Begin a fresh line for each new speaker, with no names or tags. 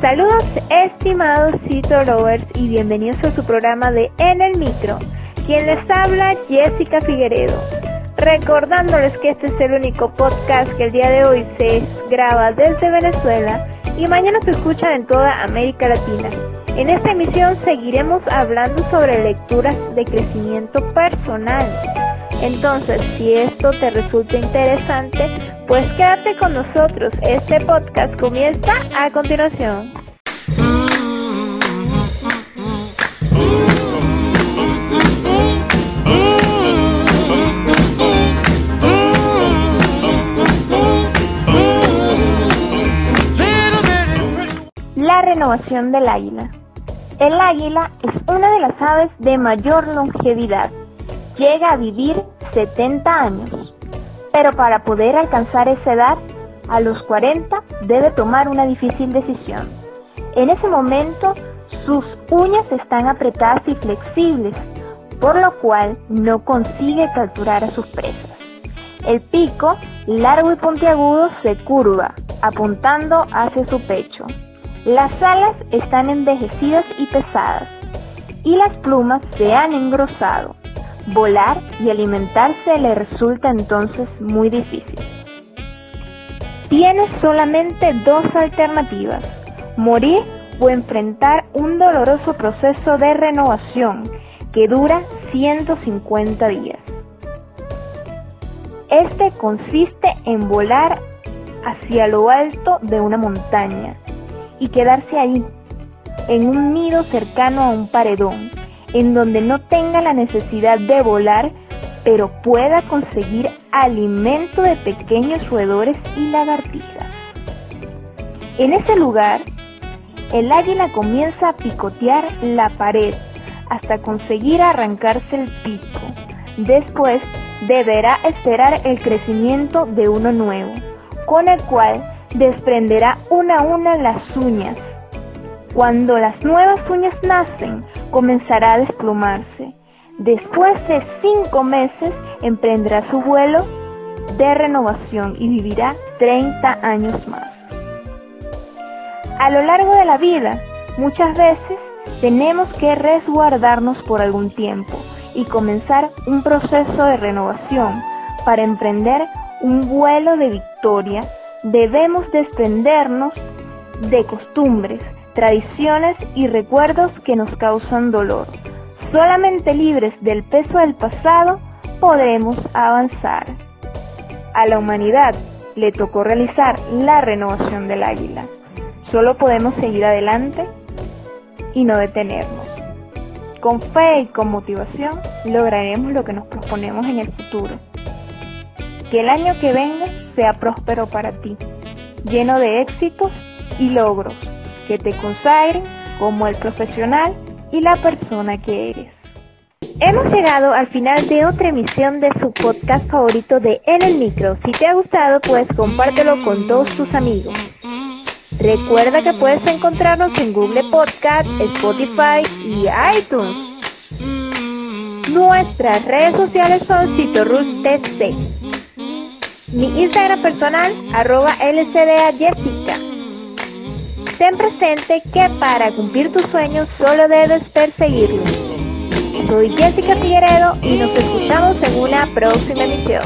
Saludos estimados Cito Lovers y bienvenidos a su programa de En el Micro. Quien les habla, Jessica Figueredo. Recordándoles que este es el único podcast que el día de hoy se graba desde Venezuela y mañana se escucha en toda América Latina. En esta emisión seguiremos hablando sobre lecturas de crecimiento personal. Entonces, si esto te resulta interesante, pues quédate con nosotros. Este podcast comienza a continuación. La renovación del águila. El águila es una de las aves de mayor longevidad. Llega a vivir 70 años. Pero para poder alcanzar esa edad, a los 40 debe tomar una difícil decisión. En ese momento, sus uñas están apretadas y flexibles, por lo cual no consigue capturar a sus presas. El pico, largo y puntiagudo, se curva, apuntando hacia su pecho. Las alas están envejecidas y pesadas, y las plumas se han engrosado. Volar y alimentarse le resulta entonces muy difícil. Tienes solamente dos alternativas, morir o enfrentar un doloroso proceso de renovación que dura 150 días. Este consiste en volar hacia lo alto de una montaña y quedarse ahí, en un nido cercano a un paredón, en donde no tenga la necesidad de volar, pero pueda conseguir alimento de pequeños roedores y lagartijas. En ese lugar, el águila comienza a picotear la pared hasta conseguir arrancarse el pico. Después deberá esperar el crecimiento de uno nuevo, con el cual desprenderá una a una las uñas. Cuando las nuevas uñas nacen, comenzará a desplumarse. Después de cinco meses, emprenderá su vuelo de renovación y vivirá 30 años más. A lo largo de la vida, muchas veces tenemos que resguardarnos por algún tiempo y comenzar un proceso de renovación para emprender un vuelo de victoria debemos desprendernos de costumbres, tradiciones y recuerdos que nos causan dolor. Solamente libres del peso del pasado podremos avanzar. A la humanidad le tocó realizar la renovación del águila. Solo podemos seguir adelante y no detenernos. Con fe y con motivación lograremos lo que nos proponemos en el futuro. Que el año que venga sea próspero para ti, lleno de éxitos y logros que te consagren como el profesional y la persona que eres. Hemos llegado al final de otra emisión de su podcast favorito de En el Micro. Si te ha gustado, pues compártelo con todos tus amigos. Recuerda que puedes encontrarnos en Google Podcast, Spotify y iTunes. Nuestras redes sociales son CitoRusTC. Mi Instagram personal, arroba LCDA Jessica. Ten presente que para cumplir tus sueños solo debes perseguirlos. Soy Jessica Figueredo y nos escuchamos en una próxima emisión.